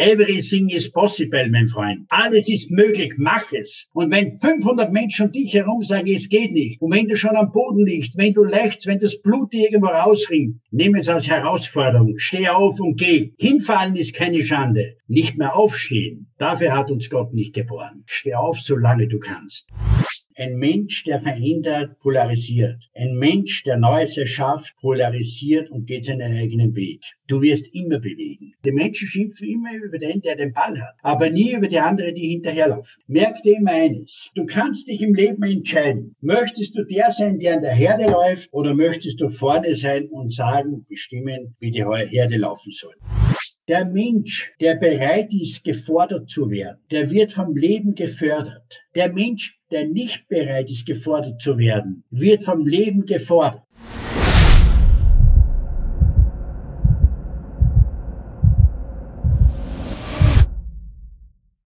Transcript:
Everything is possible, mein Freund. Alles ist möglich, mach es. Und wenn 500 Menschen um dich herum sagen, es geht nicht, und wenn du schon am Boden liegst, wenn du lächst, wenn das Blut dir irgendwo rausringt, nimm es als Herausforderung, steh auf und geh. Hinfallen ist keine Schande. Nicht mehr aufstehen. Dafür hat uns Gott nicht geboren. Steh auf, solange du kannst. Ein Mensch, der verändert, polarisiert. Ein Mensch, der Neues erschafft, polarisiert und geht seinen eigenen Weg. Du wirst immer bewegen. Die Menschen schimpfen immer über den, der den Ball hat, aber nie über die anderen, die hinterherlaufen. Merk dir immer eines. Du kannst dich im Leben entscheiden. Möchtest du der sein, der an der Herde läuft, oder möchtest du vorne sein und sagen, bestimmen, wie die Herde laufen soll? Der Mensch, der bereit ist, gefordert zu werden, der wird vom Leben gefördert. Der Mensch, der nicht bereit ist, gefordert zu werden, wird vom Leben gefordert.